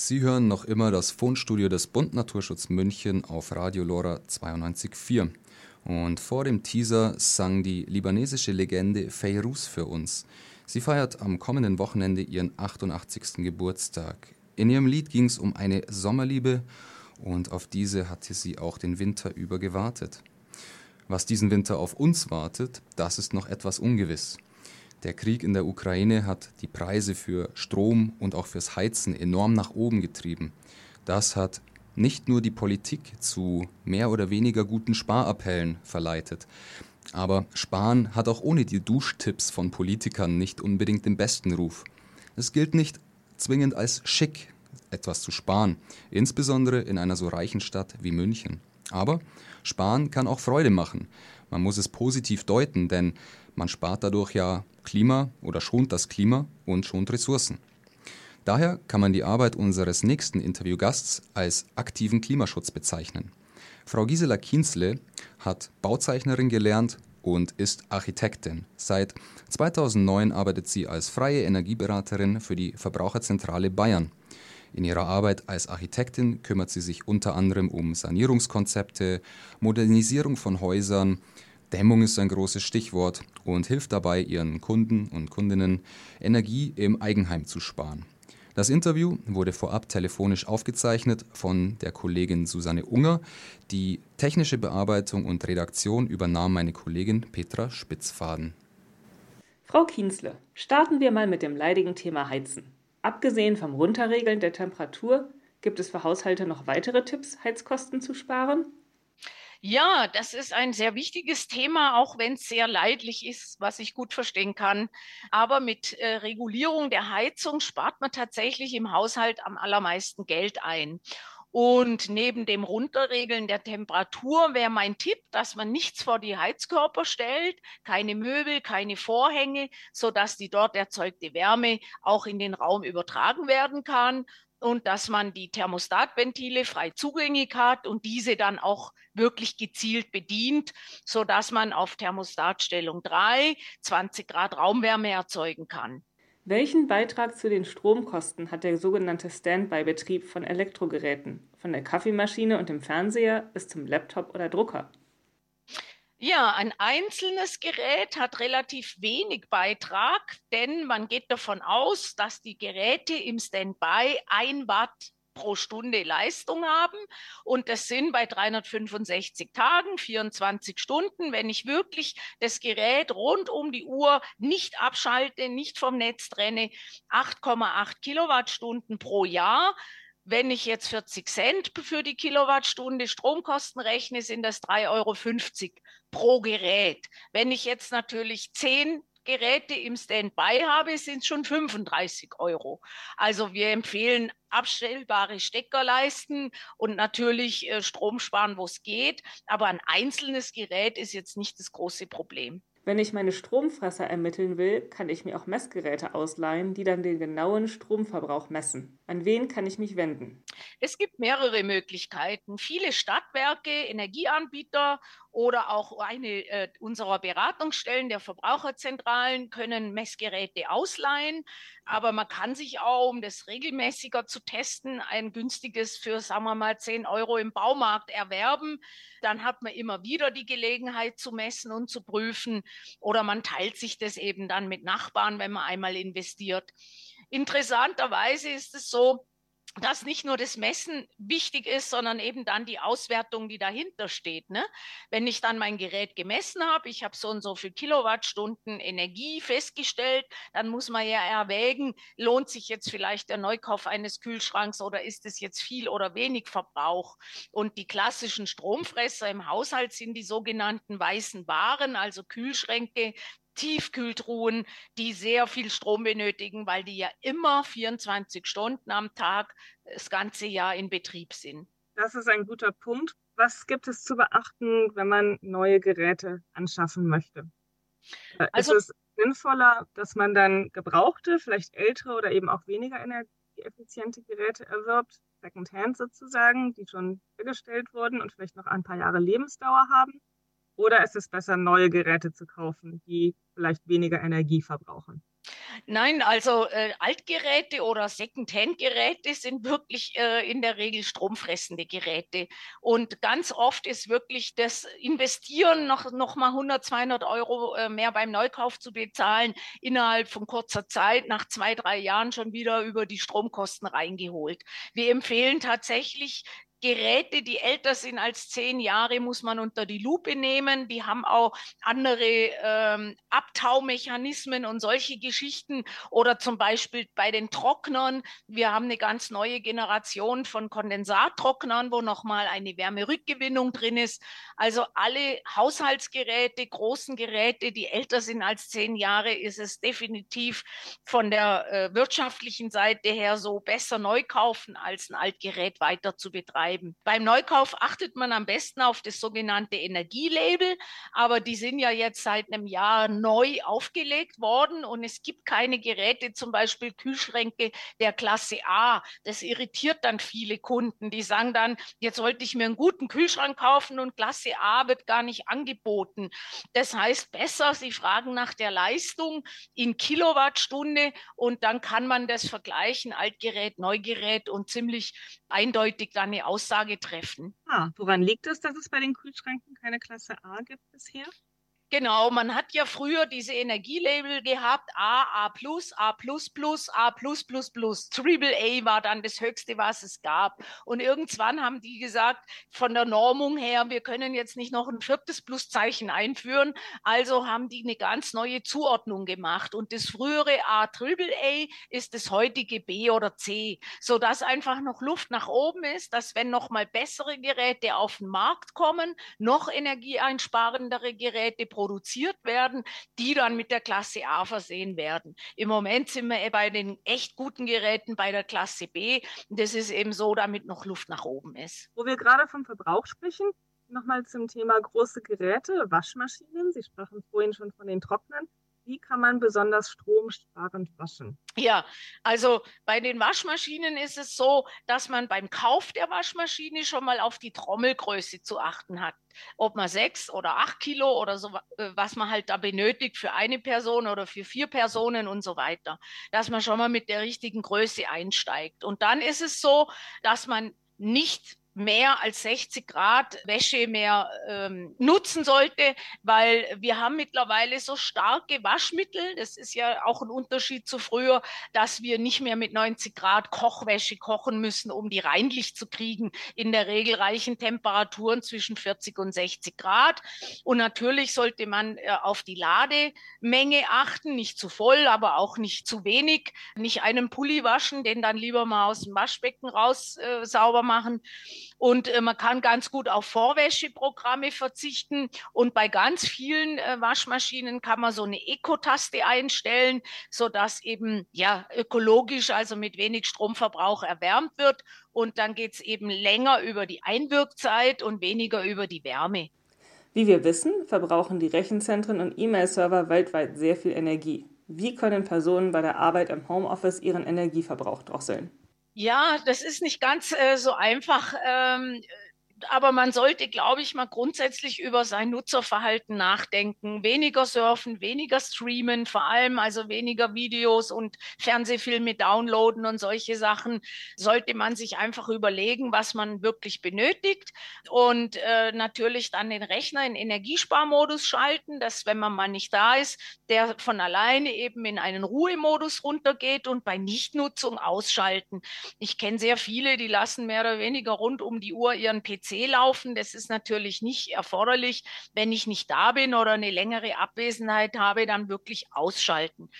Sie hören noch immer das Fundstudio des Bund Naturschutz München auf Radio Lora 92.4. Und vor dem Teaser sang die libanesische Legende Feyruz für uns. Sie feiert am kommenden Wochenende ihren 88. Geburtstag. In ihrem Lied ging es um eine Sommerliebe und auf diese hatte sie auch den Winter über gewartet. Was diesen Winter auf uns wartet, das ist noch etwas ungewiss. Der Krieg in der Ukraine hat die Preise für Strom und auch fürs Heizen enorm nach oben getrieben. Das hat nicht nur die Politik zu mehr oder weniger guten Sparappellen verleitet. Aber Sparen hat auch ohne die Duschtipps von Politikern nicht unbedingt den besten Ruf. Es gilt nicht zwingend als schick, etwas zu sparen, insbesondere in einer so reichen Stadt wie München. Aber Sparen kann auch Freude machen. Man muss es positiv deuten, denn man spart dadurch ja Klima oder schont das Klima und schont Ressourcen. Daher kann man die Arbeit unseres nächsten Interviewgasts als aktiven Klimaschutz bezeichnen. Frau Gisela Kienzle hat Bauzeichnerin gelernt und ist Architektin. Seit 2009 arbeitet sie als freie Energieberaterin für die Verbraucherzentrale Bayern. In ihrer Arbeit als Architektin kümmert sie sich unter anderem um Sanierungskonzepte, Modernisierung von Häusern, Dämmung ist ein großes Stichwort und hilft dabei, ihren Kunden und Kundinnen Energie im Eigenheim zu sparen. Das Interview wurde vorab telefonisch aufgezeichnet von der Kollegin Susanne Unger. Die technische Bearbeitung und Redaktion übernahm meine Kollegin Petra Spitzfaden. Frau Kienzle, starten wir mal mit dem leidigen Thema Heizen. Abgesehen vom Runterregeln der Temperatur, gibt es für Haushalte noch weitere Tipps, Heizkosten zu sparen? Ja, das ist ein sehr wichtiges Thema, auch wenn es sehr leidlich ist, was ich gut verstehen kann. Aber mit äh, Regulierung der Heizung spart man tatsächlich im Haushalt am allermeisten Geld ein. Und neben dem Runterregeln der Temperatur wäre mein Tipp, dass man nichts vor die Heizkörper stellt, keine Möbel, keine Vorhänge, sodass die dort erzeugte Wärme auch in den Raum übertragen werden kann und dass man die Thermostatventile frei zugänglich hat und diese dann auch wirklich gezielt bedient, so dass man auf Thermostatstellung 3 20 Grad Raumwärme erzeugen kann. Welchen Beitrag zu den Stromkosten hat der sogenannte Standby-Betrieb von Elektrogeräten, von der Kaffeemaschine und dem Fernseher bis zum Laptop oder Drucker? Ja, ein einzelnes Gerät hat relativ wenig Beitrag, denn man geht davon aus, dass die Geräte im Standby ein Watt pro Stunde Leistung haben. Und das sind bei 365 Tagen, 24 Stunden, wenn ich wirklich das Gerät rund um die Uhr nicht abschalte, nicht vom Netz trenne, 8,8 Kilowattstunden pro Jahr. Wenn ich jetzt 40 Cent für die Kilowattstunde Stromkosten rechne, sind das 3,50 Euro pro Gerät. Wenn ich jetzt natürlich 10 Geräte im Standby habe, sind es schon 35 Euro. Also wir empfehlen abstellbare Steckerleisten und natürlich äh, Strom sparen, wo es geht. Aber ein einzelnes Gerät ist jetzt nicht das große Problem. Wenn ich meine Stromfresser ermitteln will, kann ich mir auch Messgeräte ausleihen, die dann den genauen Stromverbrauch messen. An wen kann ich mich wenden? Es gibt mehrere Möglichkeiten. Viele Stadtwerke, Energieanbieter oder auch eine äh, unserer Beratungsstellen der Verbraucherzentralen können Messgeräte ausleihen. Aber man kann sich auch, um das regelmäßiger zu testen, ein günstiges für, sagen wir mal, 10 Euro im Baumarkt erwerben. Dann hat man immer wieder die Gelegenheit zu messen und zu prüfen. Oder man teilt sich das eben dann mit Nachbarn, wenn man einmal investiert. Interessanterweise ist es so, dass nicht nur das Messen wichtig ist, sondern eben dann die Auswertung, die dahinter steht. Ne? Wenn ich dann mein Gerät gemessen habe, ich habe so und so viel Kilowattstunden Energie festgestellt, dann muss man ja erwägen, lohnt sich jetzt vielleicht der Neukauf eines Kühlschranks oder ist es jetzt viel oder wenig Verbrauch? Und die klassischen Stromfresser im Haushalt sind die sogenannten weißen Waren, also Kühlschränke, Tiefkühltruhen, die sehr viel Strom benötigen, weil die ja immer 24 Stunden am Tag das ganze Jahr in Betrieb sind. Das ist ein guter Punkt. Was gibt es zu beachten, wenn man neue Geräte anschaffen möchte? Äh, also, ist es sinnvoller, dass man dann gebrauchte, vielleicht ältere oder eben auch weniger energieeffiziente Geräte erwirbt, Secondhand sozusagen, die schon hergestellt wurden und vielleicht noch ein paar Jahre Lebensdauer haben? Oder ist es besser, neue Geräte zu kaufen, die vielleicht weniger Energie verbrauchen? Nein, also äh, Altgeräte oder Second-Hand-Geräte sind wirklich äh, in der Regel stromfressende Geräte. Und ganz oft ist wirklich das Investieren noch, noch mal 100, 200 Euro äh, mehr beim Neukauf zu bezahlen, innerhalb von kurzer Zeit, nach zwei, drei Jahren schon wieder über die Stromkosten reingeholt. Wir empfehlen tatsächlich Geräte, die älter sind als zehn Jahre, muss man unter die Lupe nehmen. Die haben auch andere ähm, Abtaumechanismen und solche Geschichten. Oder zum Beispiel bei den Trocknern. Wir haben eine ganz neue Generation von Kondensattrocknern, wo nochmal eine Wärmerückgewinnung drin ist. Also alle Haushaltsgeräte, großen Geräte, die älter sind als zehn Jahre, ist es definitiv von der äh, wirtschaftlichen Seite her so besser neu kaufen, als ein Altgerät weiter zu betreiben bleiben. Beim Neukauf achtet man am besten auf das sogenannte Energielabel, aber die sind ja jetzt seit einem Jahr neu aufgelegt worden und es gibt keine Geräte, zum Beispiel Kühlschränke der Klasse A. Das irritiert dann viele Kunden, die sagen dann, jetzt sollte ich mir einen guten Kühlschrank kaufen und Klasse A wird gar nicht angeboten. Das heißt besser, Sie fragen nach der Leistung in Kilowattstunde und dann kann man das vergleichen, Altgerät, Neugerät und ziemlich eindeutig dann eine Aus Aussage treffen. Ah, woran liegt es, dass es bei den Kühlschränken keine Klasse A gibt bisher? Genau, man hat ja früher diese Energielabel gehabt, A, A+, A++, A++, Triple A war dann das Höchste, was es gab. Und irgendwann haben die gesagt, von der Normung her, wir können jetzt nicht noch ein viertes Pluszeichen einführen, also haben die eine ganz neue Zuordnung gemacht. Und das frühere A Triple A ist das heutige B oder C, sodass einfach noch Luft nach oben ist, dass wenn noch mal bessere Geräte auf den Markt kommen, noch energieeinsparendere Geräte produziert werden, die dann mit der Klasse A versehen werden. Im Moment sind wir bei den echt guten Geräten bei der Klasse B. Das ist eben so, damit noch Luft nach oben ist. Wo wir gerade vom Verbrauch sprechen, nochmal zum Thema große Geräte, Waschmaschinen. Sie sprachen vorhin schon von den Trocknern. Wie kann man besonders stromsparend waschen? Ja, also bei den Waschmaschinen ist es so, dass man beim Kauf der Waschmaschine schon mal auf die Trommelgröße zu achten hat. Ob man sechs oder acht Kilo oder so, äh, was man halt da benötigt für eine Person oder für vier Personen und so weiter. Dass man schon mal mit der richtigen Größe einsteigt. Und dann ist es so, dass man nicht mehr als 60 Grad Wäsche mehr ähm, nutzen sollte, weil wir haben mittlerweile so starke Waschmittel. Das ist ja auch ein Unterschied zu früher, dass wir nicht mehr mit 90 Grad Kochwäsche kochen müssen, um die reinlich zu kriegen. In der Regel reichen Temperaturen zwischen 40 und 60 Grad. Und natürlich sollte man äh, auf die Lademenge achten, nicht zu voll, aber auch nicht zu wenig. Nicht einen Pulli waschen, den dann lieber mal aus dem Waschbecken raus äh, sauber machen. Und äh, man kann ganz gut auf Vorwäscheprogramme verzichten. Und bei ganz vielen äh, Waschmaschinen kann man so eine Eco-Taste einstellen, sodass eben ja ökologisch, also mit wenig Stromverbrauch erwärmt wird. Und dann geht es eben länger über die Einwirkzeit und weniger über die Wärme. Wie wir wissen, verbrauchen die Rechenzentren und E-Mail-Server weltweit sehr viel Energie. Wie können Personen bei der Arbeit im Homeoffice ihren Energieverbrauch drosseln? Ja, das ist nicht ganz äh, so einfach. Ähm, aber man sollte, glaube ich, mal grundsätzlich über sein Nutzerverhalten nachdenken. Weniger surfen, weniger streamen, vor allem also weniger Videos und Fernsehfilme downloaden und solche Sachen. Sollte man sich einfach überlegen, was man wirklich benötigt und äh, natürlich dann den Rechner in Energiesparmodus schalten, dass wenn man mal nicht da ist, der von alleine eben in einen Ruhemodus runtergeht und bei Nichtnutzung ausschalten. Ich kenne sehr viele, die lassen mehr oder weniger rund um die Uhr ihren PC PC laufen. Das ist natürlich nicht erforderlich. Wenn ich nicht da bin oder eine längere Abwesenheit habe, dann wirklich ausschalten.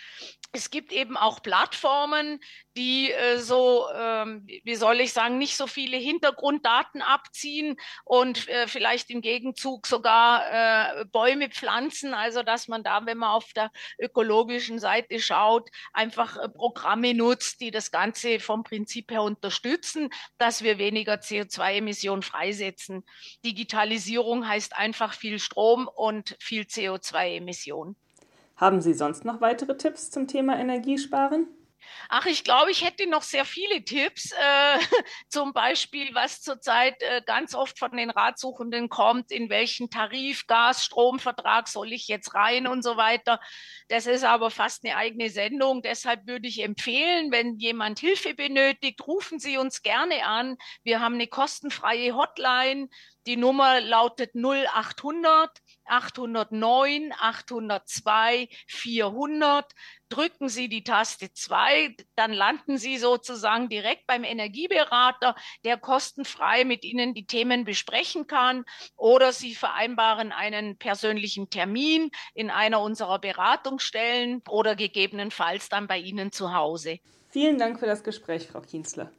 Es gibt eben auch Plattformen, die äh, so, ähm, wie soll ich sagen, nicht so viele Hintergrunddaten abziehen und äh, vielleicht im Gegenzug sogar äh, Bäume pflanzen. Also dass man da, wenn man auf der ökologischen Seite schaut, einfach äh, Programme nutzt, die das Ganze vom Prinzip her unterstützen, dass wir weniger CO2-Emissionen freisetzen. Digitalisierung heißt einfach viel Strom und viel CO2-Emissionen. Haben Sie sonst noch weitere Tipps zum Thema Energiesparen? Ach, ich glaube, ich hätte noch sehr viele Tipps. Äh, zum Beispiel, was zurzeit äh, ganz oft von den Ratsuchenden kommt, in welchen Tarif, Gas, Stromvertrag soll ich jetzt rein und so weiter. Das ist aber fast eine eigene Sendung. Deshalb würde ich empfehlen, wenn jemand Hilfe benötigt, rufen Sie uns gerne an. Wir haben eine kostenfreie Hotline. Die Nummer lautet 0800 809 802 400 drücken Sie die Taste 2, dann landen Sie sozusagen direkt beim Energieberater, der kostenfrei mit Ihnen die Themen besprechen kann oder Sie vereinbaren einen persönlichen Termin in einer unserer Beratungsstellen oder gegebenenfalls dann bei Ihnen zu Hause. Vielen Dank für das Gespräch, Frau Kienzle.